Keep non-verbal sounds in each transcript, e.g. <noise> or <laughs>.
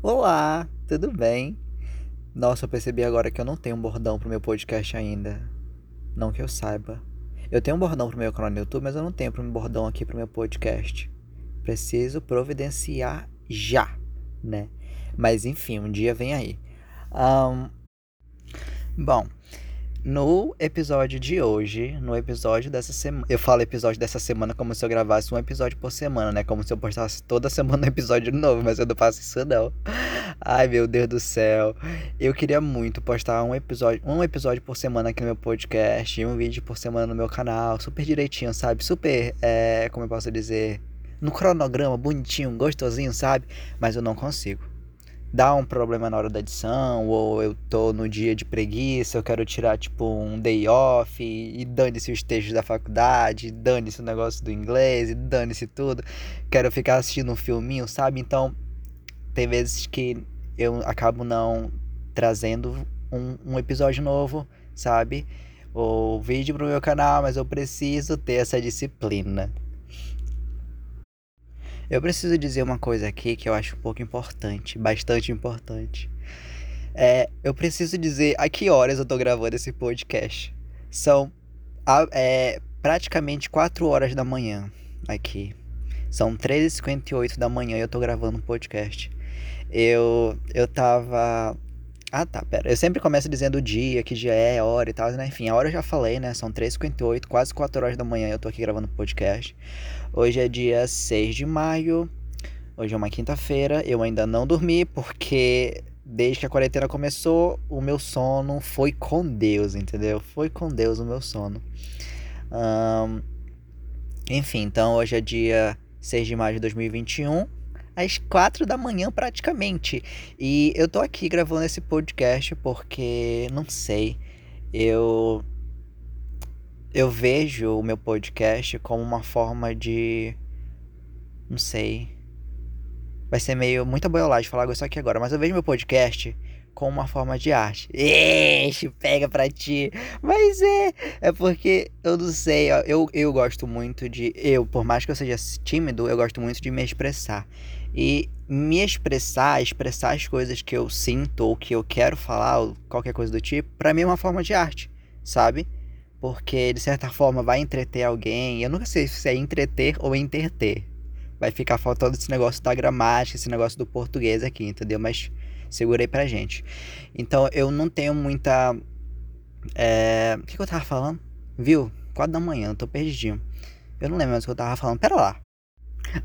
Olá, tudo bem? Nossa, eu percebi agora que eu não tenho um bordão pro meu podcast ainda. Não que eu saiba. Eu tenho um bordão pro meu canal no YouTube, mas eu não tenho um bordão aqui pro meu podcast. Preciso providenciar já, né? Mas enfim, um dia vem aí. Um... Bom, no episódio de hoje, no episódio dessa semana. Eu falo episódio dessa semana como se eu gravasse um episódio por semana, né? Como se eu postasse toda semana um episódio novo, mas eu não faço isso não. Ai, meu Deus do céu. Eu queria muito postar um episódio, um episódio por semana aqui no meu podcast, e um vídeo por semana no meu canal, super direitinho, sabe? Super, é, como eu posso dizer, no cronograma, bonitinho, gostosinho, sabe? Mas eu não consigo dá um problema na hora da edição, ou eu tô no dia de preguiça, eu quero tirar tipo um day off, e, dane-se os textos da faculdade, dane-se o negócio do inglês, e dane-se tudo. Quero ficar assistindo um filminho, sabe? Então, tem vezes que eu acabo não trazendo um, um episódio novo, sabe? Ou vídeo pro meu canal, mas eu preciso ter essa disciplina. Eu preciso dizer uma coisa aqui que eu acho um pouco importante, bastante importante. É, eu preciso dizer a que horas eu tô gravando esse podcast. São é, praticamente 4 horas da manhã aqui. São 13h58 da manhã e eu tô gravando um podcast. Eu, eu tava. Ah tá, pera. Eu sempre começo dizendo o dia, que dia é, hora e tal, né? Enfim, a hora eu já falei, né? São 3h58, quase 4 horas da manhã eu tô aqui gravando podcast. Hoje é dia 6 de maio. Hoje é uma quinta-feira. Eu ainda não dormi porque desde que a quarentena começou, o meu sono foi com Deus, entendeu? Foi com Deus o meu sono. Um, enfim, então hoje é dia 6 de maio de 2021, às 4 da manhã praticamente. E eu tô aqui gravando esse podcast porque, não sei, eu eu vejo o meu podcast como uma forma de. Não sei. Vai ser meio muita boiolagem falar isso aqui agora, mas eu vejo meu podcast como uma forma de arte. Ixi, pega pra ti. Mas é, é porque eu não sei, eu, eu gosto muito de. Eu, por mais que eu seja tímido, eu gosto muito de me expressar. E me expressar, expressar as coisas que eu sinto ou que eu quero falar, ou qualquer coisa do tipo, pra mim é uma forma de arte, sabe? porque de certa forma vai entreter alguém. Eu nunca sei se é entreter ou entreter. Vai ficar faltando esse negócio da gramática, esse negócio do português aqui, entendeu? Mas segurei pra gente. Então eu não tenho muita. É... O que, que eu tava falando? Viu? Quatro da manhã, tô perdidinho. Eu não lembro mais o que eu tava falando. Pera lá.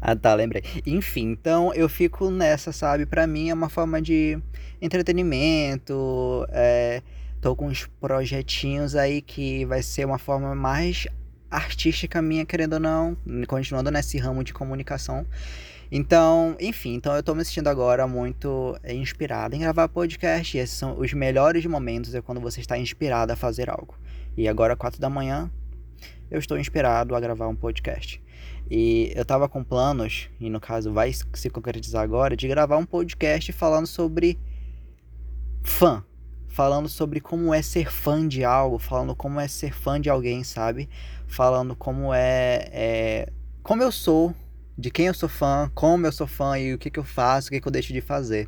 Ah tá, lembrei. Enfim, então eu fico nessa, sabe? Pra mim é uma forma de entretenimento. É Tô com uns projetinhos aí que vai ser uma forma mais artística minha, querendo ou não, continuando nesse ramo de comunicação. Então, enfim, então eu tô me sentindo agora muito inspirado em gravar podcast. E esses são os melhores momentos é quando você está inspirado a fazer algo. E agora, quatro da manhã, eu estou inspirado a gravar um podcast. E eu tava com planos, e no caso vai se concretizar agora, de gravar um podcast falando sobre fã falando sobre como é ser fã de algo, falando como é ser fã de alguém, sabe? Falando como é, é como eu sou, de quem eu sou fã, como eu sou fã e o que, que eu faço, o que, que eu deixo de fazer.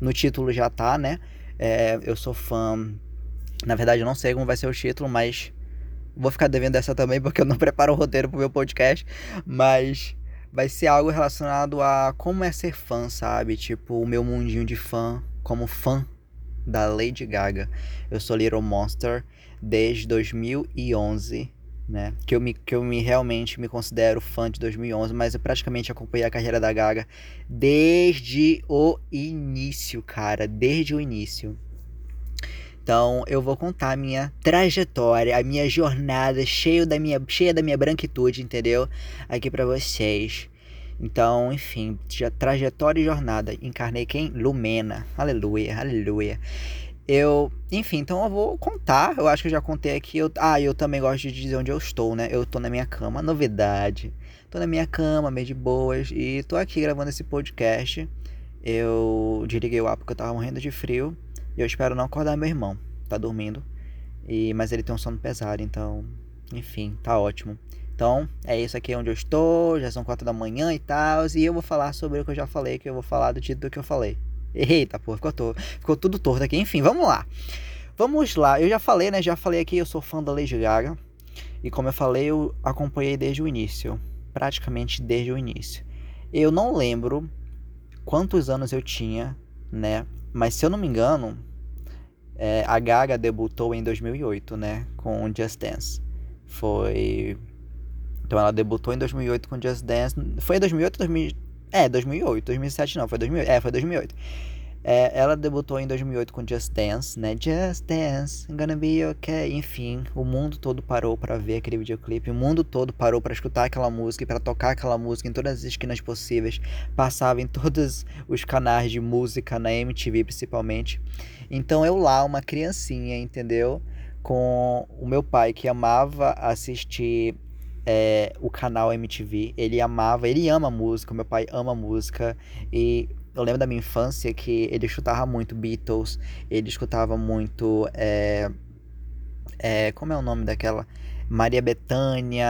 No título já tá, né? É, eu sou fã. Na verdade, eu não sei como vai ser o título, mas vou ficar devendo essa também porque eu não <laughs> preparo o roteiro pro meu podcast. Mas vai ser algo relacionado a como é ser fã, sabe? Tipo, o meu mundinho de fã, como fã da Lady Gaga. Eu sou Little Monster desde 2011, né? Que eu me que eu me realmente me considero fã de 2011, mas eu praticamente acompanhei a carreira da Gaga desde o início, cara, desde o início. Então, eu vou contar a minha trajetória, a minha jornada cheia da minha, cheia da minha branquitude, entendeu? Aqui para vocês. Então, enfim, trajetória e jornada. Encarnei quem? Lumena. Aleluia, aleluia. Eu, enfim, então eu vou contar. Eu acho que eu já contei aqui. Eu, ah, eu também gosto de dizer onde eu estou, né? Eu tô na minha cama, novidade. Tô na minha cama, meio de boas. E tô aqui gravando esse podcast. Eu desliguei o ar porque eu tava morrendo de frio. E eu espero não acordar meu irmão. Tá dormindo. E, mas ele tem um sono pesado, então. Enfim, tá ótimo. Então, é isso aqui onde eu estou, já são quatro da manhã e tal, e eu vou falar sobre o que eu já falei, que eu vou falar do título que eu falei. Eita, pô, ficou, to... ficou tudo torto aqui. Enfim, vamos lá. Vamos lá. Eu já falei, né? Já falei aqui, eu sou fã da Lady Gaga. E como eu falei, eu acompanhei desde o início. Praticamente desde o início. Eu não lembro quantos anos eu tinha, né? Mas se eu não me engano, é, a Gaga debutou em 2008, né? Com Just Dance. Foi. Então ela debutou em 2008 com Just Dance. Foi em 2008 2000... É, 2008. 2007 não, foi 2008. É, foi 2008. É, ela debutou em 2008 com Just Dance, né? Just Dance, I'm gonna be okay. Enfim, o mundo todo parou para ver aquele videoclipe. O mundo todo parou para escutar aquela música e para tocar aquela música em todas as esquinas possíveis. Passava em todos os canais de música, na MTV principalmente. Então eu lá, uma criancinha, entendeu? Com o meu pai que amava assistir é, o canal MTV. Ele amava, ele ama música, meu pai ama música. E eu lembro da minha infância que ele escutava muito Beatles, ele escutava muito. É, é, como é o nome daquela? Maria Bethânia,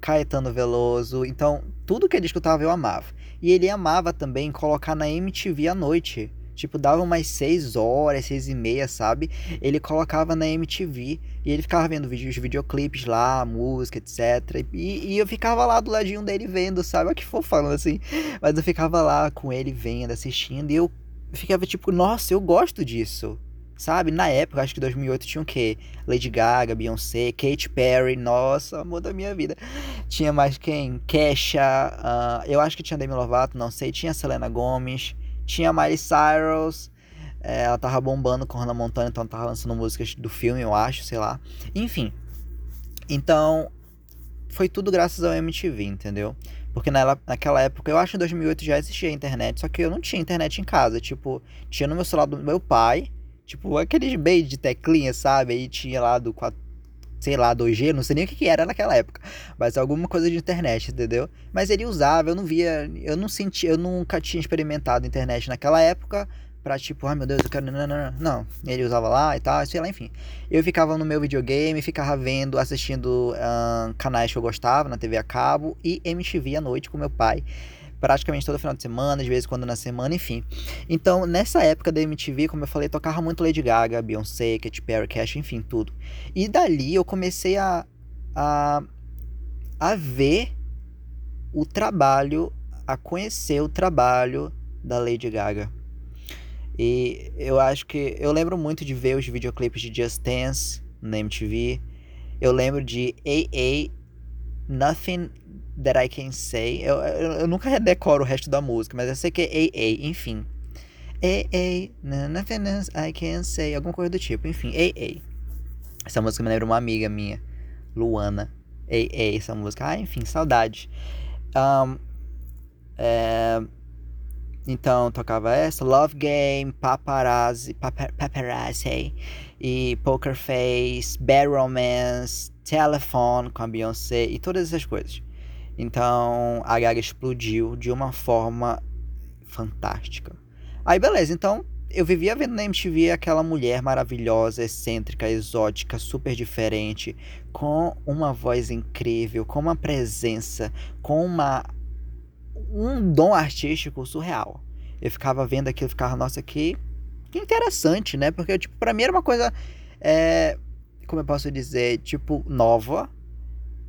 Caetano Veloso. Então, tudo que ele escutava eu amava. E ele amava também colocar na MTV à noite. Tipo, dava umas 6 horas, 6 e meia, sabe? Ele colocava na MTV e ele ficava vendo vídeos, videoclipes lá, música, etc. E, e, eu ficava lá do ladinho dele vendo, sabe? Olha que fofo falando assim. Mas eu ficava lá com ele vendo, assistindo. E eu ficava tipo, nossa, eu gosto disso. Sabe? Na época, acho que 2008 tinha o quê? Lady Gaga, Beyoncé, Katy Perry, nossa, amor da minha vida. Tinha mais quem? Kesha, uh, eu acho que tinha Demi Lovato, não sei. Tinha Selena Gomez. Tinha Miley Cyrus, é, ela tava bombando com Hannah Montana, então tava lançando músicas do filme, eu acho, sei lá. Enfim. Então, foi tudo graças ao MTV, entendeu? Porque na, naquela época, eu acho que em 2008 já existia internet, só que eu não tinha internet em casa. Tipo, tinha no meu celular do meu pai, tipo, aqueles beijo de teclinha, sabe? Aí tinha lá do 4, sei lá, 2G, não sei nem o que, que era naquela época, mas alguma coisa de internet, entendeu? Mas ele usava, eu não via, eu não sentia, eu nunca tinha experimentado internet naquela época pra tipo, ai oh, meu Deus, eu quero. Não, não, não, não. Ele usava lá e tal, sei lá, enfim. Eu ficava no meu videogame, ficava vendo, assistindo canais que eu gostava na TV a cabo e MTV à noite com meu pai praticamente todo final de semana, de vez em quando na semana, enfim. Então, nessa época da MTV, como eu falei, tocava muito Lady Gaga, Beyoncé, Katy Perry, Cash, enfim, tudo. E dali eu comecei a, a, a ver o trabalho, a conhecer o trabalho da Lady Gaga. E eu acho que. Eu lembro muito de ver os videoclipes de Just Dance na MTV. Eu lembro de AA Nothing That I Can Say. Eu, eu, eu, nunca decoro o resto da música, mas eu sei que é AA, enfim. AA, Nothing else I Can Say, alguma coisa do tipo, enfim, AA. Essa música me lembra uma amiga minha, Luana. AA, essa música. Ah, enfim, saudade. Um, é, então, tocava essa, Love Game, Paparazzi, Paparazzi e Poker Face, Bad Romance, Telephone com a Beyoncé e todas essas coisas. Então a Gaga explodiu de uma forma fantástica. Aí beleza, então eu vivia vendo na MTV aquela mulher maravilhosa, excêntrica, exótica, super diferente, com uma voz incrível, com uma presença, com uma um dom artístico surreal. Eu ficava vendo aquilo, ficava, nossa, que, que interessante, né? Porque, tipo, pra mim era uma coisa, é, como eu posso dizer, tipo, nova,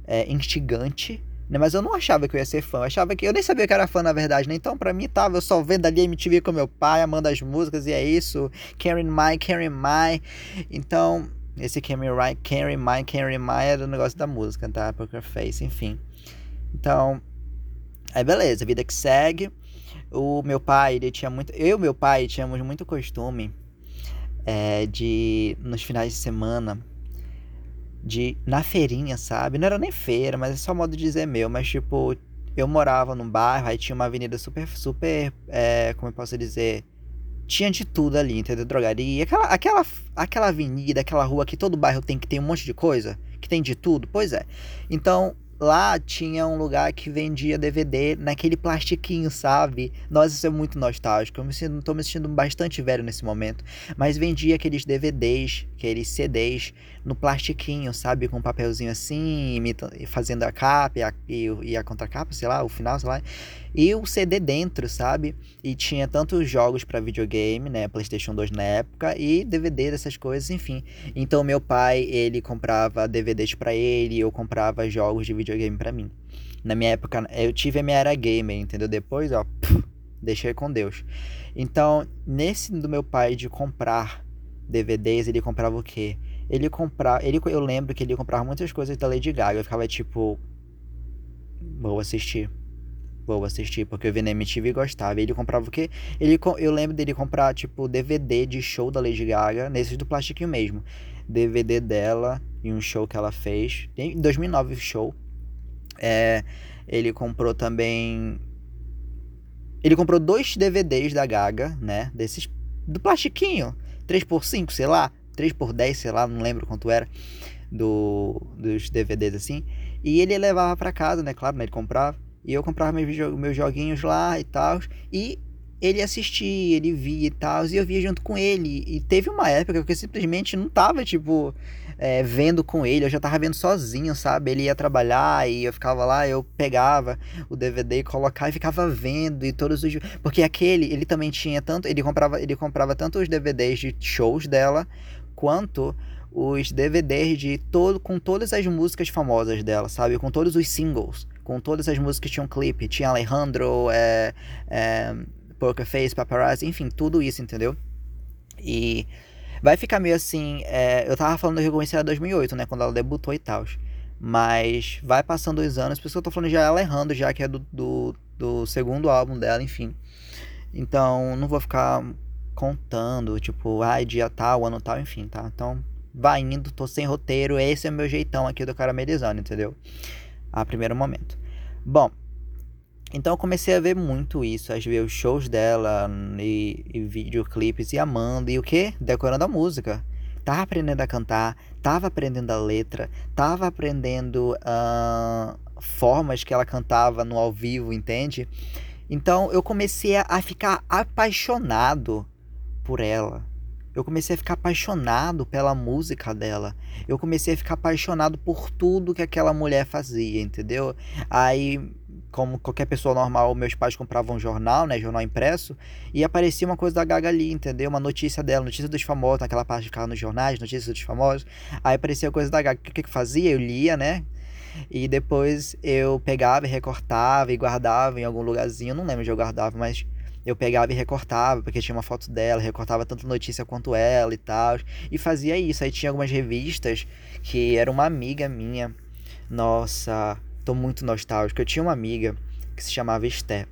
é, instigante, né? Mas eu não achava que eu ia ser fã. Eu achava que. Eu nem sabia que era fã, na verdade, né? Então, pra mim, tava eu só vendo ali MTV com meu pai, amando as músicas, e é isso. Karen My, Karen My. Então, esse Karen My, Karen My, Karen My era o negócio da música, tá? Poker Face, enfim. Então. Aí, beleza, vida que segue. O meu pai, ele tinha muito. Eu e meu pai tínhamos muito costume é, de, nos finais de semana, de na feirinha, sabe? Não era nem feira, mas é só modo de dizer meu, mas tipo, eu morava num bairro, aí tinha uma avenida super, super, é, como eu posso dizer, tinha de tudo ali, entendeu? Drogaria, aquela, aquela, aquela avenida, aquela rua que todo bairro tem que tem um monte de coisa, que tem de tudo, pois é. Então, lá tinha um lugar que vendia DVD naquele plastiquinho, sabe? Nossa, isso é muito nostálgico. Eu me sinto, tô me sentindo bastante velho nesse momento. Mas vendia aqueles DVDs, aqueles CDs no plastiquinho, sabe? Com um papelzinho assim, fazendo a capa e a, e, e a contracapa, sei lá, o final, sei lá. E o CD dentro, sabe? E tinha tantos jogos para videogame, né? PlayStation 2 na época, e DVD dessas coisas, enfim. Então meu pai, ele comprava DVDs para ele, eu comprava jogos de videogame para mim. Na minha época, eu tive a minha era gamer, entendeu? Depois, ó, pff, deixei com Deus. Então, nesse do meu pai de comprar DVDs, ele comprava o quê? Ele comprava. Ele, eu lembro que ele comprava muitas coisas da Lady Gaga. Eu ficava tipo. Vou assistir. Vou assistir, porque eu vi na MTV e gostava. Ele comprava o quê? Ele, eu lembro dele comprar, tipo, DVD de show da Lady Gaga, nesses do plastiquinho mesmo. DVD dela e um show que ela fez. Em 2009, show. É, ele comprou também. Ele comprou dois DVDs da Gaga, né? Desses. Do plastiquinho. 3x5, sei lá. 3 por 10, sei lá, não lembro quanto era, do, dos DVDs assim. E ele levava para casa, né? Claro, né? Ele comprava. E eu comprava meus, meus joguinhos lá e tal. E ele assistia, ele via e tal. E eu via junto com ele. E teve uma época que eu simplesmente não tava, tipo, é, vendo com ele. Eu já tava vendo sozinho, sabe? Ele ia trabalhar e eu ficava lá, eu pegava o DVD e colocava e ficava vendo. E todos os. Porque aquele, ele também tinha tanto. Ele comprava, ele comprava tanto os DVDs de shows dela quanto os DVDs de todo, com todas as músicas famosas dela, sabe? Com todos os singles, com todas as músicas que tinham clipe. Tinha Alejandro, é, é, Poker Face, Paparazzi, enfim, tudo isso, entendeu? E vai ficar meio assim. É, eu tava falando do Reconhecer 2008, né? Quando ela debutou e tal. Mas vai passando os anos, por isso que eu tô falando já é Alejandro, já que é do, do, do segundo álbum dela, enfim. Então, não vou ficar contando, tipo, ai, ah, dia tal, ano tal, enfim, tá? Então, vai indo, tô sem roteiro, esse é o meu jeitão aqui do caramelizando, entendeu? A primeiro momento. Bom, então eu comecei a ver muito isso, a ver os shows dela e, e videoclipes e amando, e o que? Decorando a música. Tava aprendendo a cantar, tava aprendendo a letra, tava aprendendo uh, formas que ela cantava no ao vivo, entende? Então eu comecei a ficar apaixonado por ela. Eu comecei a ficar apaixonado pela música dela. Eu comecei a ficar apaixonado por tudo que aquela mulher fazia, entendeu? Aí, como qualquer pessoa normal, meus pais compravam um jornal, né? Jornal impresso, e aparecia uma coisa da Gaga ali, entendeu? Uma notícia dela, notícia dos famosos, naquela parte que ficava nos jornais, notícias dos famosos. Aí aparecia coisa da Gaga. O que que fazia? Eu lia, né? E depois eu pegava e recortava e guardava em algum lugarzinho. Eu não lembro onde eu guardava, mas eu pegava e recortava, porque tinha uma foto dela, recortava tanto notícia quanto ela e tal. E fazia isso. Aí tinha algumas revistas que era uma amiga minha. Nossa, tô muito nostálgico. Eu tinha uma amiga que se chamava Esté.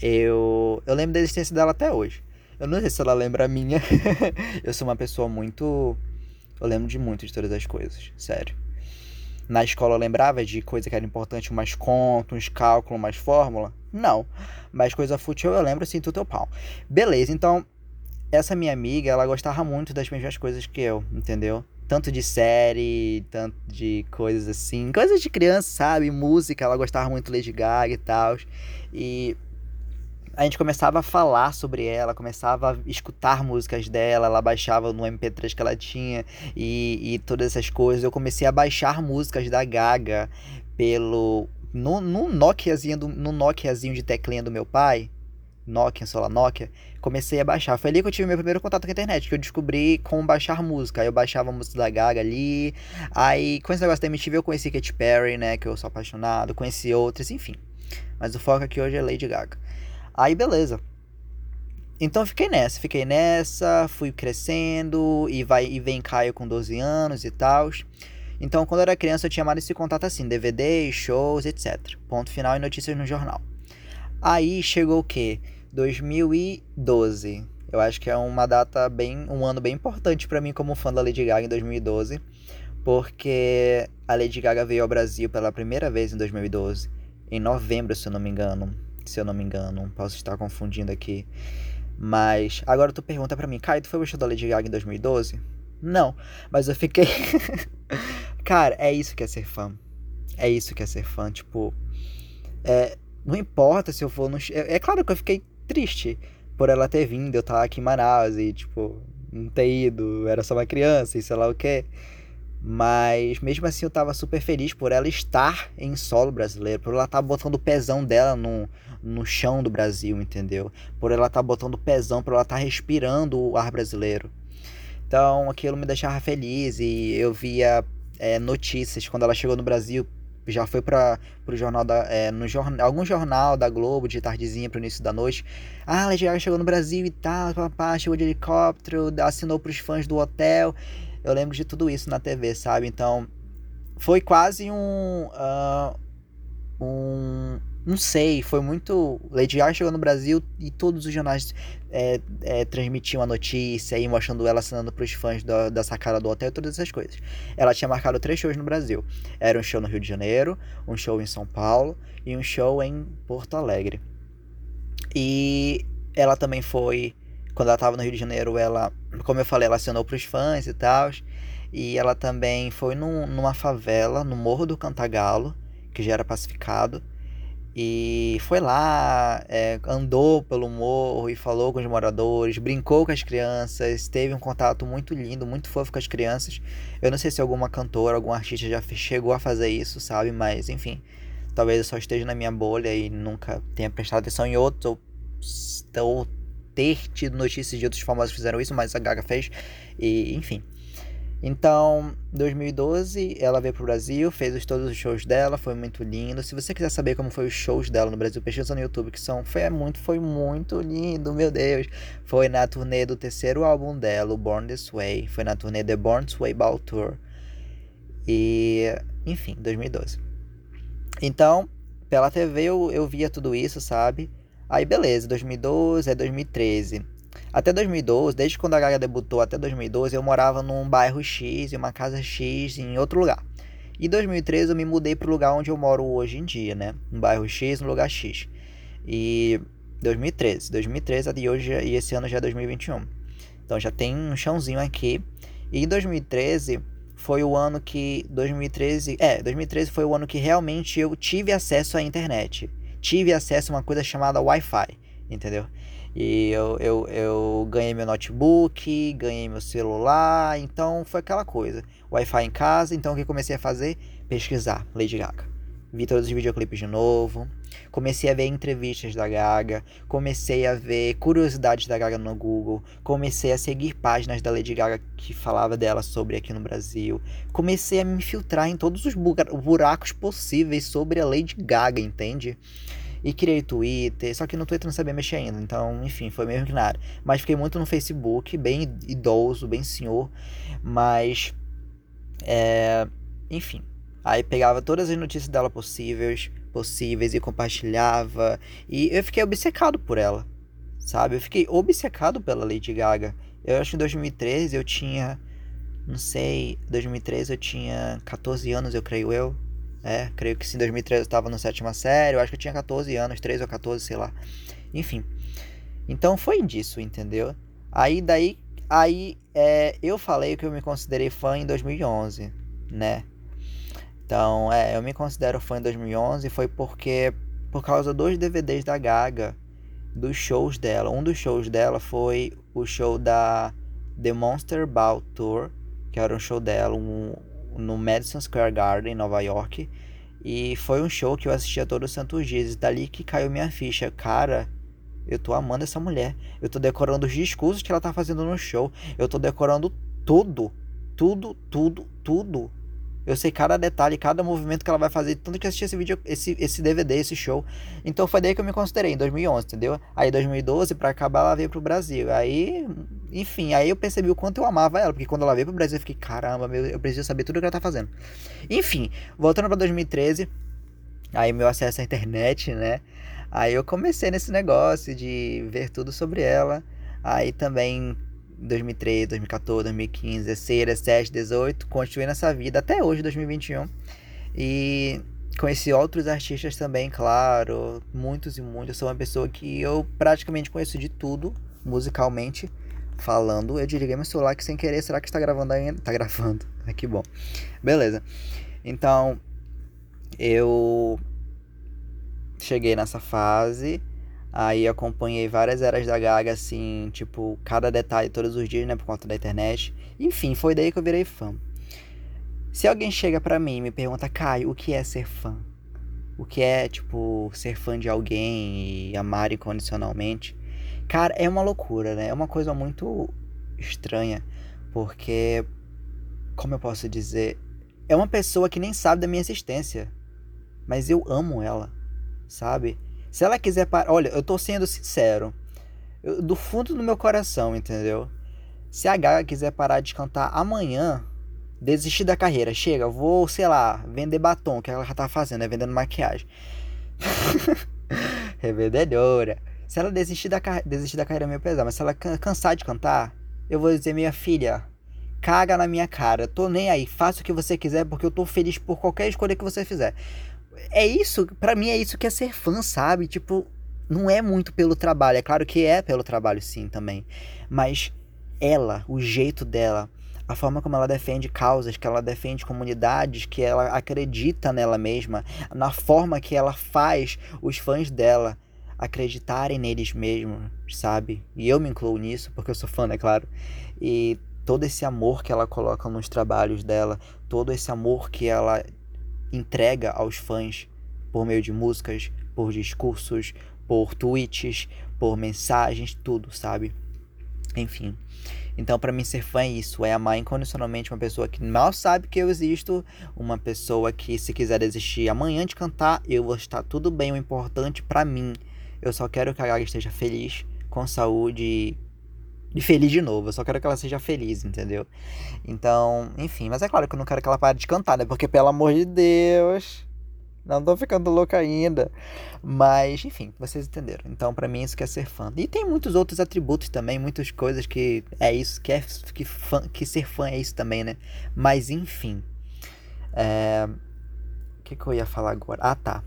Eu, eu lembro da existência dela até hoje. Eu não sei se ela lembra a minha. <laughs> eu sou uma pessoa muito. Eu lembro de muito de todas as coisas, sério. Na escola eu lembrava de coisa que era importante, umas contas, uns cálculos, umas fórmula. Não. Mas coisa fútil eu lembro assim, tudo teu pau. Beleza, então, essa minha amiga, ela gostava muito das mesmas coisas que eu, entendeu? Tanto de série, tanto de coisas assim. Coisas de criança, sabe? Música, ela gostava muito de Lady Gaga e tal. E a gente começava a falar sobre ela, começava a escutar músicas dela, ela baixava no MP3 que ela tinha e, e todas essas coisas. Eu comecei a baixar músicas da Gaga pelo no, no Nokiazinho do, no Nokiazinho de teclinha do meu pai, Nokia, lá, Nokia, comecei a baixar. Foi ali que eu tive meu primeiro contato com a internet, que eu descobri como baixar música. Aí eu baixava a música da Gaga ali. Aí, com esse negócio da MTV, eu conheci Katy Perry, né, que eu sou apaixonado, conheci outras, enfim. Mas o foco aqui hoje é Lady Gaga. Aí, beleza. Então fiquei nessa, fiquei nessa, fui crescendo e vai e vem Caio com 12 anos e tal. Então, quando eu era criança, eu tinha mais esse contato assim, DVD, shows, etc. Ponto final e notícias no jornal. Aí chegou o quê? 2012. Eu acho que é uma data bem, um ano bem importante para mim como fã da Lady Gaga em 2012, porque a Lady Gaga veio ao Brasil pela primeira vez em 2012, em novembro, se eu não me engano. Se eu não me engano, posso estar confundindo aqui. Mas agora tu pergunta para mim, Caio, tu foi show da Lady Gaga em 2012? Não, mas eu fiquei <laughs> Cara, é isso que é ser fã. é isso que é ser fã, tipo. É, não importa se eu for no. É, é claro que eu fiquei triste por ela ter vindo, eu tava aqui em Manaus e, tipo, não ter ido, era só uma criança e sei lá o que. Mas mesmo assim eu tava super feliz por ela estar em solo brasileiro, por ela estar tá botando o pezão dela no, no chão do Brasil, entendeu? Por ela estar tá botando o pezão, por ela estar tá respirando o ar brasileiro. Então aquilo me deixava feliz e eu via é, notícias quando ela chegou no Brasil. Já foi para o jornal da. É, no jornal, algum jornal da Globo de tardezinha para o início da noite. Ah, Lady Gaga chegou no Brasil e tal, papá, chegou de helicóptero, assinou para os fãs do hotel. Eu lembro de tudo isso na TV, sabe? Então, foi quase um. Uh, um. Não sei, foi muito. Lady Gaga chegou no Brasil e todos os jornais é, é, transmitiam a notícia e mostrando ela assinando para os fãs da, da sacada do hotel e todas essas coisas. Ela tinha marcado três shows no Brasil: era um show no Rio de Janeiro, um show em São Paulo e um show em Porto Alegre. E ela também foi quando ela tava no Rio de Janeiro, ela, como eu falei, ela acionou pros fãs e tal. E ela também foi num, numa favela, no Morro do Cantagalo, que já era pacificado. E foi lá, é, andou pelo morro e falou com os moradores, brincou com as crianças, teve um contato muito lindo, muito fofo com as crianças. Eu não sei se alguma cantora, algum artista já chegou a fazer isso, sabe? Mas enfim, talvez eu só esteja na minha bolha e nunca tenha prestado atenção em outros, ou, ou ter tido notícias de outros famosos que fizeram isso, mas a Gaga fez. E, enfim. Então, 2012, ela veio pro Brasil, fez todos os shows dela, foi muito lindo. Se você quiser saber como foi os shows dela no Brasil, pesquisa no YouTube, que são foi é muito, foi muito lindo, meu Deus. Foi na turnê do terceiro álbum dela, Born This Way, foi na turnê The Born This Way Ball Tour. E, enfim, 2012. Então, pela TV eu, eu via tudo isso, sabe? Aí beleza, 2012, é 2013. Até 2012, desde quando a Gaga debutou até 2012, eu morava num bairro X, em uma casa X, em outro lugar. E 2013 eu me mudei pro lugar onde eu moro hoje em dia, né? Um bairro X, no lugar X. E 2013, 2013 e hoje e esse ano já é 2021. Então já tem um chãozinho aqui. E 2013 foi o ano que 2013, é, 2013 foi o ano que realmente eu tive acesso à internet tive acesso a uma coisa chamada Wi-Fi, entendeu? E eu, eu, eu ganhei meu notebook, ganhei meu celular, então foi aquela coisa. Wi-Fi em casa, então o que comecei a fazer? Pesquisar Lady Gaga. Vi todos os videoclipes de novo, comecei a ver entrevistas da Gaga, comecei a ver curiosidades da Gaga no Google, comecei a seguir páginas da Lady Gaga que falava dela sobre aqui no Brasil, comecei a me infiltrar em todos os buracos possíveis sobre a Lady Gaga, entende? E criei Twitter, só que no Twitter não sabia mexer ainda, então, enfim, foi mesmo que nada. Mas fiquei muito no Facebook, bem idoso, bem senhor, mas. É, enfim. Aí pegava todas as notícias dela possíveis, possíveis e compartilhava. E eu fiquei obcecado por ela, sabe? Eu fiquei obcecado pela Lady Gaga. Eu acho que em 2013 eu tinha. Não sei, 2013 eu tinha 14 anos, eu creio eu. É, creio que sim, 2013 eu estava na sétima série, eu acho que eu tinha 14 anos, 13 ou 14, sei lá. Enfim. Então foi disso, entendeu? Aí daí, aí é, eu falei que eu me considerei fã em 2011, né? Então, é, eu me considero fã em 2011 foi porque por causa dos DVDs da Gaga, dos shows dela. Um dos shows dela foi o show da The Monster Ball Tour, que era um show dela, um, no Madison Square Garden, em Nova York. E foi um show que eu assistia todos os santos dias. E dali que caiu minha ficha. Cara, eu tô amando essa mulher. Eu tô decorando os discursos que ela tá fazendo no show. Eu tô decorando tudo. Tudo, tudo, tudo. Eu sei cada detalhe, cada movimento que ela vai fazer, tanto que assisti esse vídeo, esse, esse DVD, esse show. Então foi daí que eu me considerei, em 2011, entendeu? Aí 2012, para acabar, ela veio pro Brasil. Aí, enfim, aí eu percebi o quanto eu amava ela, porque quando ela veio pro Brasil eu fiquei, caramba, meu, eu preciso saber tudo que ela tá fazendo. Enfim, voltando para 2013, aí meu acesso à internet, né? Aí eu comecei nesse negócio de ver tudo sobre ela. Aí também 2013, 2014, 2015, 16, 17, 18, continuei nessa vida até hoje, 2021. E conheci outros artistas também, claro, muitos e muitos. Eu sou uma pessoa que eu praticamente conheço de tudo, musicalmente falando. Eu desliguei meu celular que sem querer, será que está gravando ainda? Tá gravando, <laughs> é que bom. Beleza. Então, eu cheguei nessa fase, aí acompanhei várias eras da Gaga, assim, tipo, cada detalhe todos os dias, né, por conta da internet. Enfim, foi daí que eu virei fã. Se alguém chega para mim e me pergunta, Caio, o que é ser fã? O que é, tipo, ser fã de alguém e amar incondicionalmente? Cara, é uma loucura, né? É uma coisa muito estranha, porque, como eu posso dizer, é uma pessoa que nem sabe da minha existência, mas eu amo ela, sabe? Se ela quiser parar. Olha, eu tô sendo sincero, eu, do fundo do meu coração, entendeu? Se a Gaga quiser parar de cantar amanhã, desistir da carreira, chega, vou, sei lá, vender batom, que ela já tá fazendo, é vendendo maquiagem. <laughs> Revendedora. Se ela desistir da, desistir da carreira, é meio pesado, mas se ela cansar de cantar, eu vou dizer, minha filha, caga na minha cara, tô nem aí, faça o que você quiser, porque eu tô feliz por qualquer escolha que você fizer. É isso, para mim é isso que é ser fã, sabe? Tipo, não é muito pelo trabalho, é claro que é pelo trabalho sim também, mas ela, o jeito dela, a forma como ela defende causas, que ela defende comunidades, que ela acredita nela mesma, na forma que ela faz os fãs dela acreditarem neles mesmos, sabe? E eu me incluo nisso, porque eu sou fã, é claro. E todo esse amor que ela coloca nos trabalhos dela, todo esse amor que ela entrega aos fãs por meio de músicas, por discursos, por tweets, por mensagens, tudo, sabe? Enfim. Então, para mim, ser fã é isso: é amar incondicionalmente uma pessoa que mal sabe que eu existo, uma pessoa que, se quiser desistir amanhã de cantar, eu vou estar tudo bem. O importante para mim, eu só quero que a Gaga esteja feliz, com saúde e feliz de novo. Eu só quero que ela seja feliz, entendeu? Então, enfim, mas é claro que eu não quero que ela pare de cantar, né? Porque, pelo amor de Deus. Não tô ficando louca ainda. Mas, enfim, vocês entenderam. Então, para mim, isso quer ser fã. E tem muitos outros atributos também, muitas coisas que é isso, que, é, que, fã, que ser fã é isso também, né? Mas, enfim. É... O que, que eu ia falar agora? Ah, tá.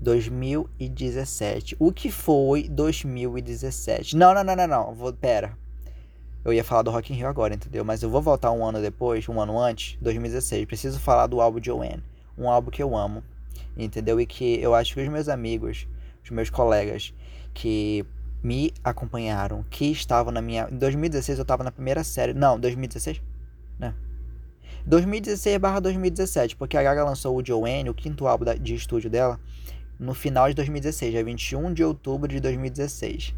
2017. O que foi 2017? Não, não, não, não, não. Vou, pera. Eu ia falar do Rock in Rio agora, entendeu? Mas eu vou voltar um ano depois, um ano antes, 2016. Preciso falar do álbum Joanne. Um álbum que eu amo entendeu? E que eu acho que os meus amigos, os meus colegas que me acompanharam, que estavam na minha. Em 2016 eu estava na primeira série. Não, 2016? Não. 2016 barra 2017, porque a Gaga lançou o Joanne, o quinto álbum de estúdio dela, no final de 2016, dia 21 de outubro de 2016.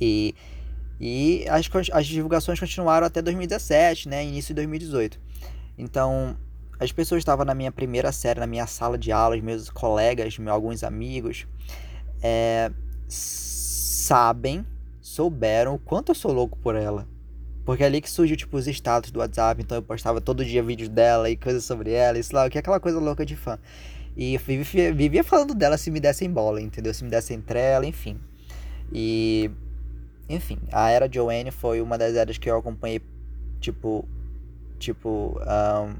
E, e as, as divulgações continuaram até 2017, né? Início de 2018. Então, as pessoas estavam na minha primeira série, na minha sala de aula, meus colegas, meus, alguns amigos, é, sabem, souberam o quanto eu sou louco por ela. Porque é ali que surgiu, tipo, os status do WhatsApp, então eu postava todo dia vídeos dela e coisas sobre ela, isso lá, que é aquela coisa louca de fã. E vivia, falando dela se me dessem bola, entendeu? Se me dessem trela, enfim. E. Enfim, a era Joanne foi uma das eras que eu acompanhei, tipo. Tipo. Um,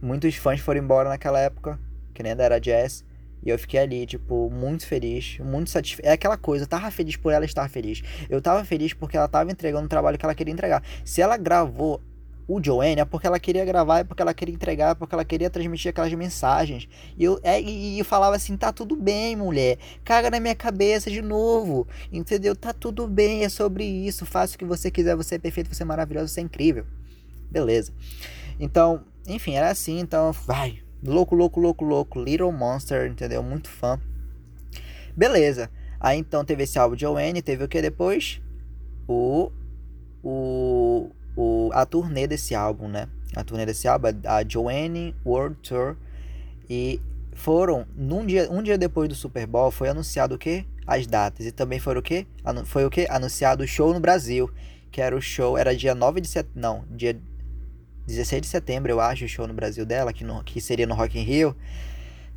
muitos fãs foram embora naquela época, que nem da era jazz. E eu fiquei ali, tipo, muito feliz, muito satisfeito. É aquela coisa, eu tava feliz por ela estar feliz. Eu tava feliz porque ela tava entregando o trabalho que ela queria entregar. Se ela gravou o Joanne, é porque ela queria gravar, é porque ela queria entregar, é porque ela queria transmitir aquelas mensagens. E eu, é, e eu falava assim: tá tudo bem, mulher. Caga na minha cabeça de novo. Entendeu? Tá tudo bem, é sobre isso. Faça o que você quiser, você é perfeito, você é maravilhoso, você é incrível. Beleza. Então, enfim, era assim, então vai. Louco, louco, louco, louco. Little Monster, entendeu? Muito fã. Beleza. Aí então teve esse álbum de Joanne, teve o que depois? O. O. o a turnê desse álbum, né? A turnê desse álbum, a Joanne World Tour. E foram, num dia, um dia depois do Super Bowl, foi anunciado o que? As datas. E também foi o que? Foi o que? Anunciado o show no Brasil. Que era o show, era dia 9 de setembro. Não, dia 16 de setembro, eu acho, o show no Brasil dela, que, no, que seria no Rock in Rio.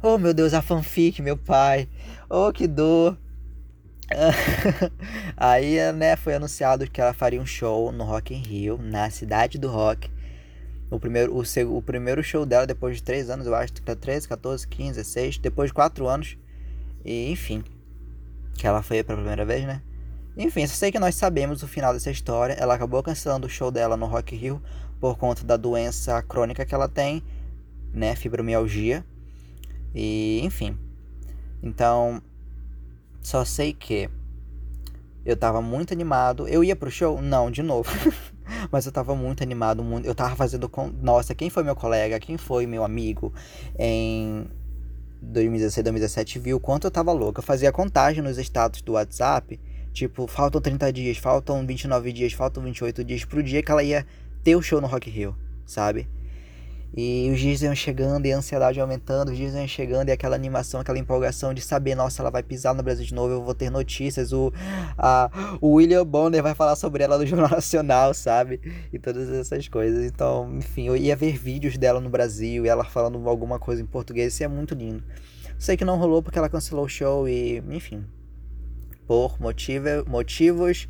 Oh, meu Deus, a fanfic, meu pai. Oh, que dor. <laughs> Aí, né, foi anunciado que ela faria um show no Rock in Rio, na cidade do rock. O primeiro, o, o primeiro show dela depois de 3 anos, eu acho, 13, 14, 15, 16, depois de 4 anos. E, enfim, que ela foi pela primeira vez, né? Enfim, só sei que nós sabemos o final dessa história. Ela acabou cancelando o show dela no Rock in Rio por conta da doença crônica que ela tem, né, fibromialgia. E, enfim. Então, só sei que eu tava muito animado. Eu ia pro show? Não, de novo. <laughs> Mas eu tava muito animado. Muito... Eu tava fazendo. Com... Nossa, quem foi meu colega? Quem foi meu amigo em 2016, 2017 viu quanto eu tava louco. Eu fazia contagem nos status do WhatsApp. Tipo, faltam 30 dias, faltam 29 dias, faltam 28 dias pro dia que ela ia ter o show no Rock Hill, sabe? E os dias iam chegando e a ansiedade aumentando, os dias iam chegando e aquela animação, aquela empolgação de saber, nossa, ela vai pisar no Brasil de novo, eu vou ter notícias, o, a, o William Bonner vai falar sobre ela no <laughs> Jornal Nacional, sabe? E todas essas coisas. Então, enfim, eu ia ver vídeos dela no Brasil e ela falando alguma coisa em português, isso é muito lindo. Sei que não rolou porque ela cancelou o show e, enfim, por motivo, motivos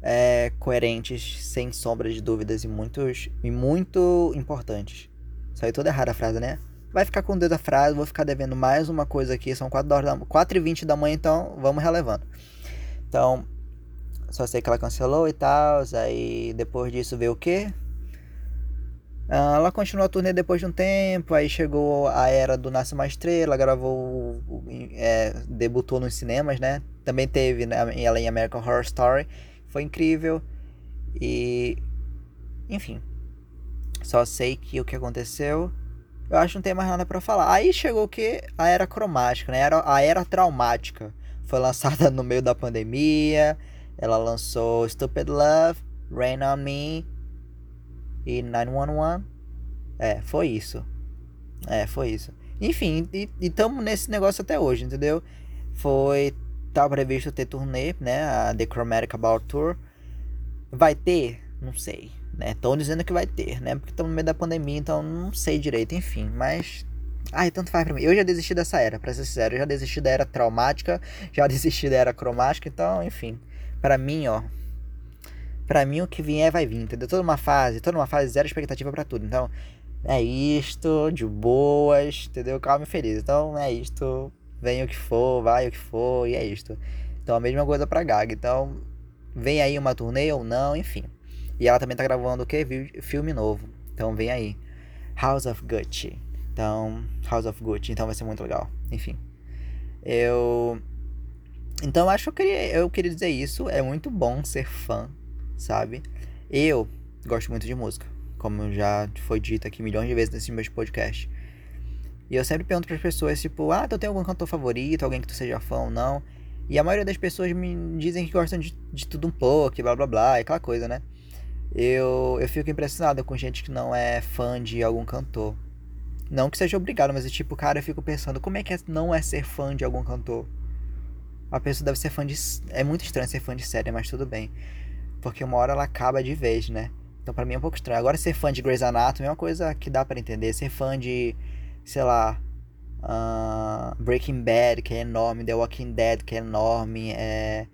é, coerentes, sem sombra de dúvidas e muitos e muito importantes. Saiu toda errada a frase, né? Vai ficar com Deus a frase, vou ficar devendo mais uma coisa aqui. São 4, horas da, 4 e 20 da manhã, então vamos relevando. Então, só sei que ela cancelou e tal. Aí depois disso veio o quê? Ah, ela continuou a turnê depois de um tempo, aí chegou a era do Nasce Uma Estrela, gravou, é, debutou nos cinemas, né? Também teve né, ela em American Horror Story, foi incrível. E, enfim, só sei que o que aconteceu. Eu acho que não tem mais nada para falar. Aí chegou o que? A era cromática, né? A era traumática. Foi lançada <laughs> no meio da pandemia. Ela lançou Stupid Love, Rain on Me e 911. É, foi isso. É, foi isso. Enfim, e estamos nesse negócio até hoje, entendeu? Foi. Tá previsto ter turnê, né? A The Chromatic About Tour. Vai ter? Não sei né? Dizendo que vai ter, né? Porque estamos no meio da pandemia, então não sei direito, enfim. Mas. Ai, tanto faz pra mim. Eu já desisti dessa era, pra ser sincero. Eu já desisti da era traumática, <laughs> já desisti da era cromática, então, enfim. para mim, ó. Pra mim, o que vier vai vir, entendeu? Toda uma fase, toda uma fase, zero expectativa para tudo. Então, é isto, de boas, entendeu? Calma e feliz. Então, é isto. Vem o que for, vai o que for, e é isto. Então, a mesma coisa pra Gaga. Então, vem aí uma turnê ou não, enfim. E ela também tá gravando o que? Filme novo. Então vem aí. House of Gucci. Então, House of Gucci. Então vai ser muito legal. Enfim. Eu. Então acho que eu queria, eu queria dizer isso. É muito bom ser fã, sabe? Eu gosto muito de música. Como já foi dito aqui milhões de vezes nesse meu podcast. E eu sempre pergunto para as pessoas, tipo, ah, tu tem algum cantor favorito, alguém que tu seja fã ou não? E a maioria das pessoas me dizem que gostam de, de tudo um pouco, blá blá blá, aquela coisa, né? Eu, eu fico impressionado com gente que não é fã de algum cantor. Não que seja obrigado, mas é tipo, cara, eu fico pensando, como é que é, não é ser fã de algum cantor? A pessoa deve ser fã de. É muito estranho ser fã de série, mas tudo bem. Porque uma hora ela acaba de vez, né? Então pra mim é um pouco estranho. Agora ser fã de Grey's Anatomy é uma coisa que dá para entender. Ser fã de, sei lá, uh, Breaking Bad, que é enorme, The Walking Dead, que é enorme, é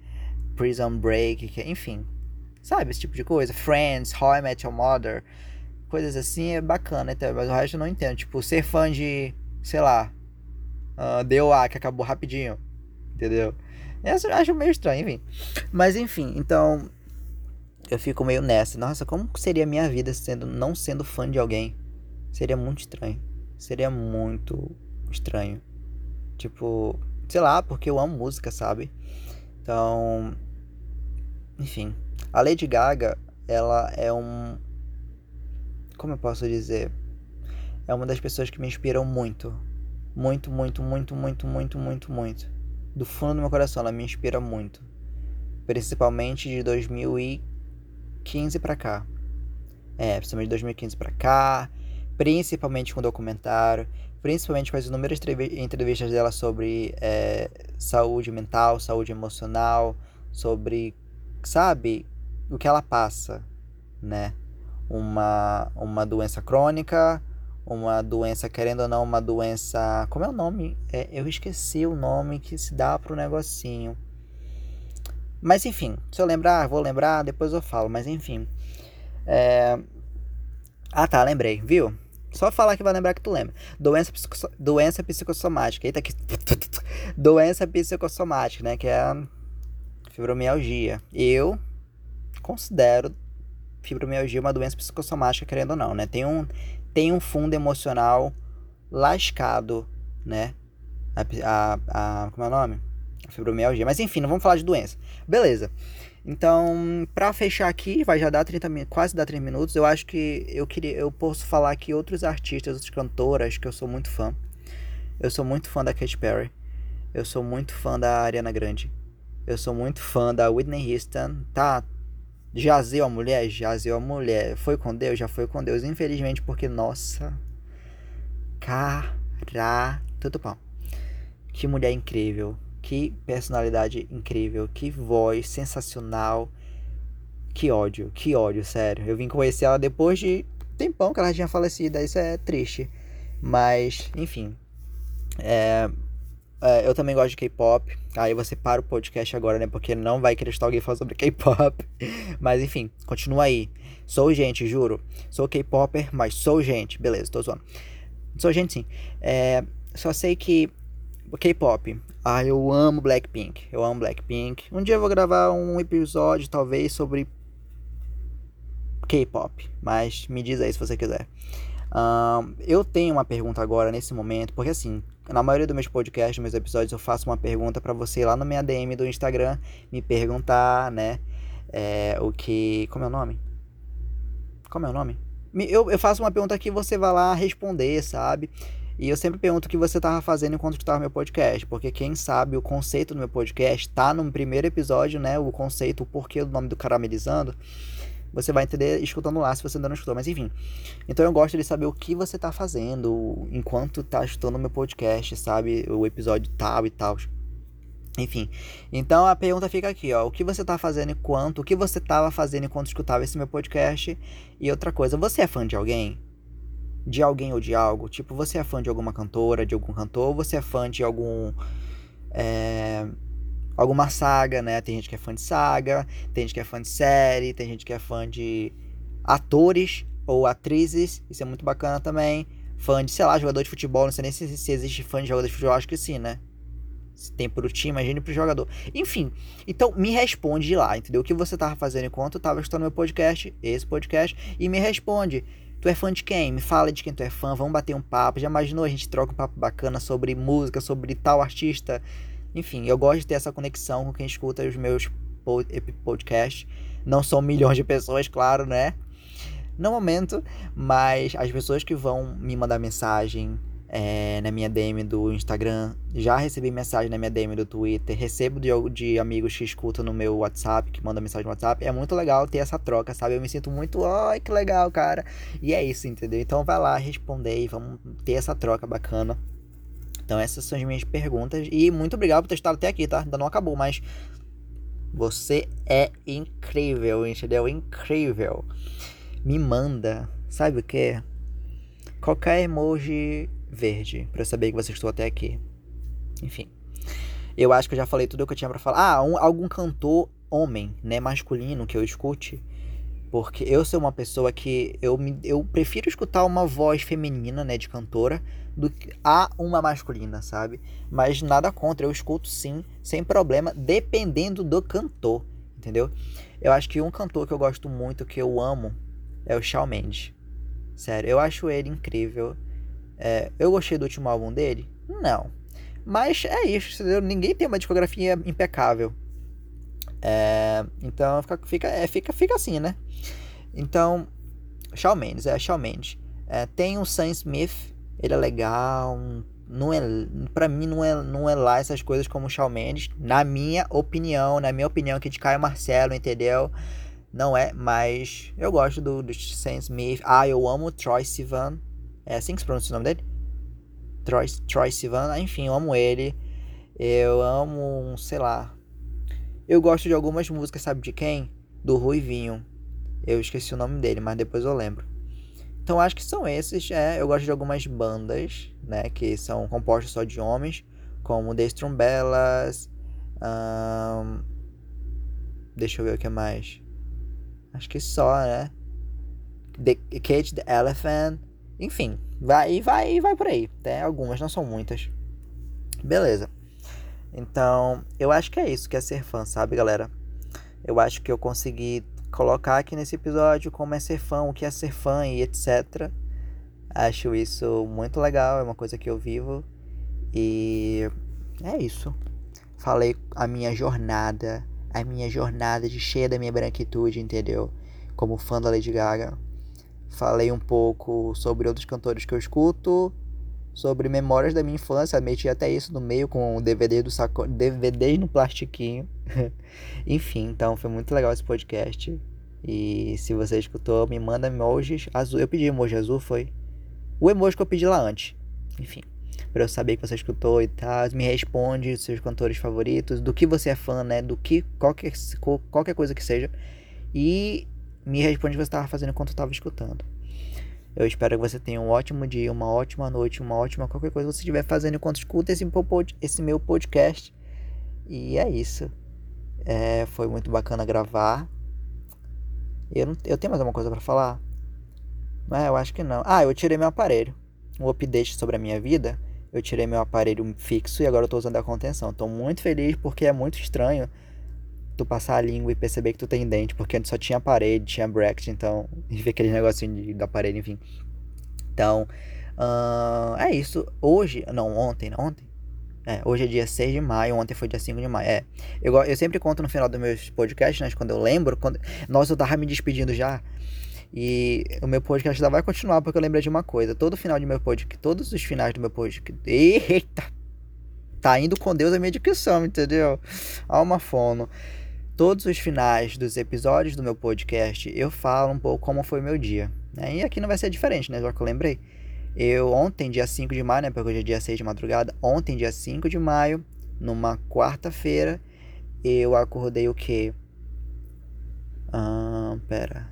Prison Break, que é, enfim. Sabe, esse tipo de coisa. Friends, How I Met Your Mother, coisas assim é bacana, então, mas o resto eu não entendo. Tipo, ser fã de, sei lá, uh, DOA, que acabou rapidinho, entendeu? Eu acho meio estranho, enfim. Mas enfim, então eu fico meio nessa. Nossa, como seria a minha vida sendo não sendo fã de alguém? Seria muito estranho. Seria muito estranho. Tipo, sei lá, porque eu amo música, sabe? Então, enfim. A Lady Gaga, ela é um. Como eu posso dizer? É uma das pessoas que me inspiram muito. Muito, muito, muito, muito, muito, muito, muito. Do fundo do meu coração, ela me inspira muito. Principalmente de 2015 pra cá. É, principalmente de 2015 pra cá. Principalmente com o documentário. Principalmente com as inúmeras entrevistas dela sobre é, saúde mental, saúde emocional. Sobre, sabe, o que ela passa, né? Uma, uma doença crônica, uma doença, querendo ou não, uma doença. Como é o nome? É, eu esqueci o nome que se dá pro negocinho. Mas enfim, se eu lembrar, vou lembrar, depois eu falo, mas enfim. É... Ah tá, lembrei, viu? Só falar que vai lembrar que tu lembra. Doença, psico... doença psicossomática. Eita, que. <laughs> doença psicossomática, né? Que é a fibromialgia. Eu considero fibromialgia uma doença psicossomática, querendo ou não, né? Tem um, tem um fundo emocional lascado né? A, a, a, como é o nome? A fibromialgia. Mas enfim, não vamos falar de doença. Beleza. Então, para fechar aqui, vai já dar 30 quase dar 30 minutos. Eu acho que eu queria eu posso falar aqui outros artistas, outras cantoras que eu sou muito fã. Eu sou muito fã da Katy Perry. Eu sou muito fã da Ariana Grande. Eu sou muito fã da Whitney Houston. Tá Jazeu a mulher? Jazeu a mulher. Foi com Deus? Já foi com Deus. Infelizmente, porque, nossa. Cara. Tudo pau. Que mulher incrível. Que personalidade incrível. Que voz sensacional. Que ódio. Que ódio, sério. Eu vim conhecer ela depois de tempão que ela tinha falecido. Isso é triste. Mas, enfim. É, é, eu também gosto de K-pop. Aí você para o podcast agora, né? Porque não vai querer estar alguém falando sobre K-pop. <laughs> Mas enfim, continua aí. Sou gente, juro. Sou K-popper, mas sou gente. Beleza, tô zoando. Sou gente sim. É, só sei que K-pop. Ah, eu amo Blackpink. Eu amo Blackpink. Um dia eu vou gravar um episódio, talvez, sobre K-pop. Mas me diz aí se você quiser. Um, eu tenho uma pergunta agora, nesse momento, porque assim, na maioria dos meus podcasts, meus episódios, eu faço uma pergunta para você lá no minha DM do Instagram, me perguntar, né, é, o que... como é o nome? Como é o nome? Eu, eu faço uma pergunta que você vai lá responder, sabe? E eu sempre pergunto o que você estava fazendo enquanto estava no meu podcast, porque quem sabe o conceito do meu podcast tá no primeiro episódio, né? O conceito, o porquê do nome do Caramelizando você vai entender escutando lá se você ainda não escutou, mas enfim. Então eu gosto de saber o que você tá fazendo enquanto tá escutando o meu podcast, sabe? O episódio tal e tal. Enfim, então a pergunta fica aqui, ó. O que você tá fazendo enquanto, o que você tava fazendo enquanto escutava esse meu podcast? E outra coisa, você é fã de alguém? De alguém ou de algo? Tipo, você é fã de alguma cantora, de algum cantor? Ou você é fã de algum. É, alguma saga, né? Tem gente que é fã de saga, tem gente que é fã de série, tem gente que é fã de atores ou atrizes, isso é muito bacana também. Fã de, sei lá, jogador de futebol, não sei nem se, se existe fã de jogador de futebol, acho que sim, né? Se tem pro time, imagine pro jogador. Enfim, então me responde lá, entendeu? O que você tava fazendo enquanto eu tava escutando meu podcast, esse podcast, e me responde. Tu é fã de quem? Me fala de quem tu é fã, vamos bater um papo. Já imaginou a gente troca um papo bacana sobre música, sobre tal artista? Enfim, eu gosto de ter essa conexão com quem escuta os meus podcasts. Não são milhões de pessoas, claro, né? No momento, mas as pessoas que vão me mandar mensagem é, na minha DM do Instagram, já recebi mensagem na minha DM do Twitter, recebo de, de amigos que escutam no meu WhatsApp, que mandam mensagem no WhatsApp. É muito legal ter essa troca, sabe? Eu me sinto muito, ai, que legal, cara. E é isso, entendeu? Então vai lá responder e vamos ter essa troca bacana. Então essas são as minhas perguntas. E muito obrigado por ter estado até aqui, tá? Ainda não acabou, mas. Você é incrível, entendeu? Incrível. Me manda, sabe o que? Qualquer emoji verde para eu saber que você estou até aqui. Enfim. Eu acho que eu já falei tudo o que eu tinha para falar. Ah, um, algum cantor homem, né, masculino que eu escute porque eu sou uma pessoa que eu, me, eu prefiro escutar uma voz feminina, né, de cantora, do que a uma masculina, sabe? Mas nada contra, eu escuto sim, sem problema, dependendo do cantor, entendeu? Eu acho que um cantor que eu gosto muito, que eu amo, é o Shawn Mendes. Sério, eu acho ele incrível. É, eu gostei do último álbum dele? Não. Mas é isso, entendeu? Ninguém tem uma discografia impecável. É, então fica, fica, é, fica, fica assim, né? Então, Shawn Mendes, é Shawn Mendes. É, tem o Sam Smith, ele é legal, não é, para mim não é, não é lá essas coisas como o Shawn Mendes, na minha opinião, na minha opinião que de Caio Marcelo, entendeu? Não é, mas eu gosto do, do Sam Smith. Ah, eu amo o Troy Sivan. É assim que se pronuncia o nome dele? Troy, Troy Sivan, enfim, eu amo ele. Eu amo, sei lá, eu gosto de algumas músicas, sabe de quem? Do Ruivinho. Eu esqueci o nome dele, mas depois eu lembro. Então acho que são esses. É, eu gosto de algumas bandas, né? Que são compostas só de homens, como The Strumbellas. Um, deixa eu ver o que mais. Acho que só, né? The Cage the Elephant. Enfim, vai vai vai por aí. Tem algumas, não são muitas. Beleza. Então, eu acho que é isso que é ser fã, sabe, galera? Eu acho que eu consegui colocar aqui nesse episódio como é ser fã, o que é ser fã e etc. Acho isso muito legal, é uma coisa que eu vivo. E é isso. Falei a minha jornada, a minha jornada de cheia da minha branquitude, entendeu? Como fã da Lady Gaga. Falei um pouco sobre outros cantores que eu escuto, sobre memórias da minha infância, meti até isso no meio com o DVD do saco, DVD no plastiquinho. <laughs> Enfim, então foi muito legal esse podcast. E se você escutou, me manda emojis azul. Eu pedi emoji azul, foi o emoji que eu pedi lá antes. Enfim, para eu saber que você escutou e tal, me responde seus cantores favoritos, do que você é fã, né? Do que qualquer qualquer coisa que seja. E me responde o que você estava fazendo enquanto eu estava escutando. Eu espero que você tenha um ótimo dia, uma ótima noite, uma ótima qualquer coisa que você estiver fazendo enquanto escuta esse, meu podcast. E é isso. É, foi muito bacana gravar. Eu, não, eu tenho mais alguma coisa para falar? É, eu acho que não. Ah, eu tirei meu aparelho. Um update sobre a minha vida. Eu tirei meu aparelho fixo e agora eu tô usando a contenção. Tô muito feliz porque é muito estranho tu passar a língua e perceber que tu tem dente, porque antes só tinha parede, tinha bracket, então, <laughs> e ver aquele negocinho de, da parede, enfim. Então, uh, é isso. Hoje, não, ontem, ontem? É, hoje é dia 6 de maio, ontem foi dia 5 de maio. É, eu, eu sempre conto no final dos meus podcasts, né, quando eu lembro, quando, nossa, eu tava me despedindo já. E o meu podcast ainda vai continuar, porque eu lembrei de uma coisa. Todo final de meu podcast, todos os finais do meu podcast. Eita! Tá indo com Deus a minha dicção, entendeu? Alma fono todos os finais dos episódios do meu podcast eu falo um pouco como foi meu dia. Né? E aqui não vai ser diferente, né? Já que eu lembrei. Eu ontem, dia 5 de maio, né? Porque hoje é dia 6 de madrugada. Ontem, dia 5 de maio, numa quarta-feira, eu acordei o quê? Ah, pera.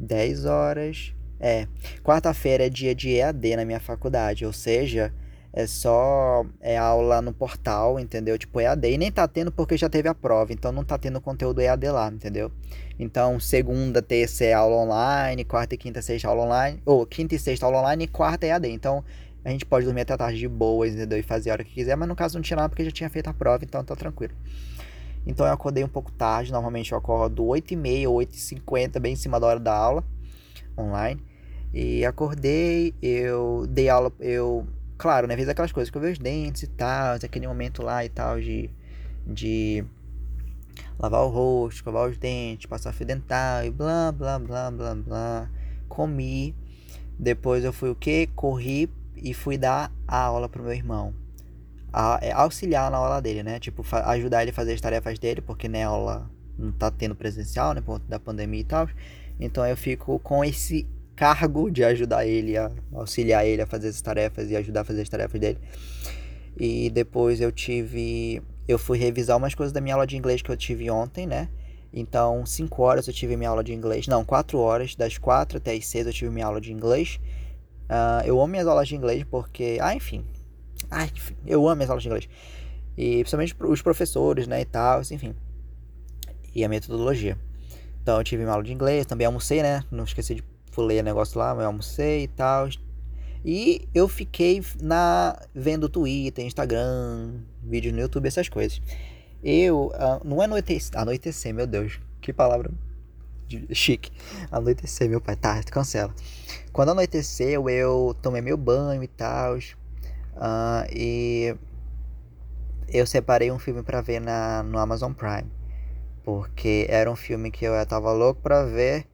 10 horas. É, quarta-feira é dia de EAD na minha faculdade, ou seja, é só é aula no portal, entendeu? Tipo EAD. E nem tá tendo porque já teve a prova, então não tá tendo conteúdo EAD lá, entendeu? Então, segunda, terça é aula online, quarta e quinta, sexta aula online, ou quinta e sexta aula online e quarta é EAD. Então, a gente pode dormir até tarde de boas, entendeu? E fazer a hora que quiser, mas no caso não tinha nada porque já tinha feito a prova, então tá tranquilo. Então eu acordei um pouco tarde, normalmente eu acordo 8h30 ou 8h50, bem em cima da hora da aula, online. E acordei, eu dei aula, eu claro, né? Fez aquelas coisas, escovei os dentes e tal, aquele momento lá e tal de, de lavar o rosto, escovar os dentes, passar fio dental e blá, blá, blá, blá, blá. Comi. Depois eu fui o que? Corri e fui dar a aula pro meu irmão. A, é, auxiliar na aula dele, né? Tipo, ajudar ele a fazer as tarefas dele, porque né, aula não tá tendo presencial, né? Por conta da pandemia e tal. Então eu fico com esse cargo de ajudar ele a auxiliar ele a fazer as tarefas e ajudar a fazer as tarefas dele. E depois eu tive eu fui revisar umas coisas da minha aula de inglês que eu tive ontem, né? Então, 5 horas eu tive minha aula de inglês. Não, 4 horas. Das 4 até as 6 eu tive minha aula de inglês. Uh, eu amo minhas aulas de inglês porque. Ah, enfim. Ah, enfim. Eu amo minhas aulas de inglês. E principalmente os professores, né? E tal, enfim. E a metodologia. Então, eu tive minha aula de inglês. Também almocei, né? Não esqueci de pulei o negócio lá, eu almocei e tal. E eu fiquei na vendo Twitter, Instagram, vídeos no YouTube, essas coisas. Eu, uh, não é anoitecer, anoitecer, meu Deus, que palavra chique. Anoitecer, meu pai, tá, cancela. Quando anoiteceu, eu tomei meu banho e tal. Uh, e eu separei um filme para ver na, no Amazon Prime. Porque era um filme que eu tava louco pra ver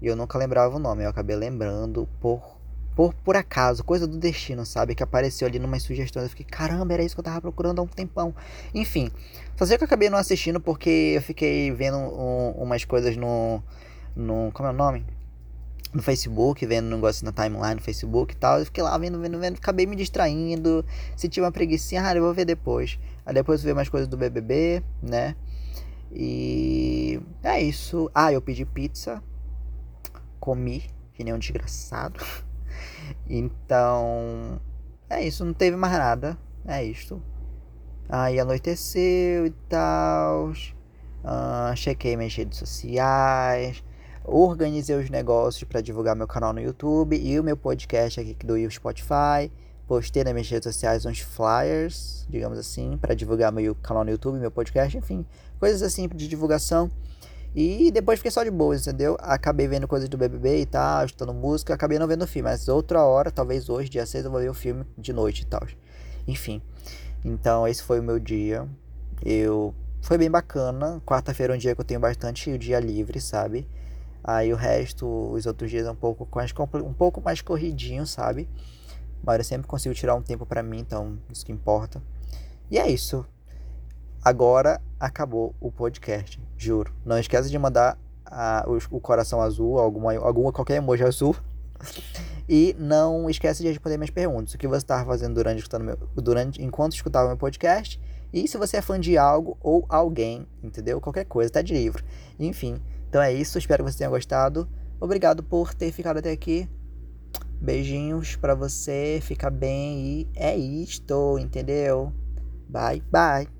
e eu nunca lembrava o nome, eu acabei lembrando por, por, por acaso, coisa do destino, sabe? Que apareceu ali numas sugestões. Eu fiquei, caramba, era isso que eu tava procurando há um tempão. Enfim, só sei que eu acabei não assistindo porque eu fiquei vendo um, umas coisas no, no. Como é o nome? no Facebook, vendo um negócio na timeline no Facebook e tal. Eu fiquei lá vendo, vendo, vendo, acabei me distraindo. Senti uma preguiça, ah, eu vou ver depois. Aí depois eu vi mais coisas do BBB, né? E é isso. Ah, eu pedi pizza comi, que nem um desgraçado. Então, é isso, não teve mais nada. É isto. Aí anoiteceu e tal. Uh, chequei minhas redes sociais. Organizei os negócios para divulgar meu canal no YouTube e o meu podcast aqui do Spotify. Postei nas minhas redes sociais uns flyers, digamos assim, para divulgar meu canal no YouTube, meu podcast, enfim, coisas assim de divulgação. E depois fiquei só de boa, entendeu? Acabei vendo coisas do BBB e tal, escutando música, acabei não vendo o filme, mas outra hora, talvez hoje, dia 6, eu vou ver o filme de noite e tal. Enfim. Então, esse foi o meu dia. Eu foi bem bacana. Quarta-feira é um dia que eu tenho bastante dia livre, sabe? Aí o resto, os outros dias é um pouco mais, um pouco mais corridinho, sabe? Mas eu sempre consigo tirar um tempo para mim, então isso que importa. E é isso. Agora acabou o podcast, juro. Não esqueça de mandar a, o, o, coração azul, alguma, alguma qualquer emoji azul. E não esqueça de responder minhas perguntas. O que você estava fazendo durante, escutando meu, durante enquanto escutava meu podcast. E se você é fã de algo ou alguém, entendeu? Qualquer coisa, tá de livro. Enfim, então é isso. Espero que você tenha gostado. Obrigado por ter ficado até aqui. Beijinhos para você, fica bem e é isto, entendeu? Bye, bye.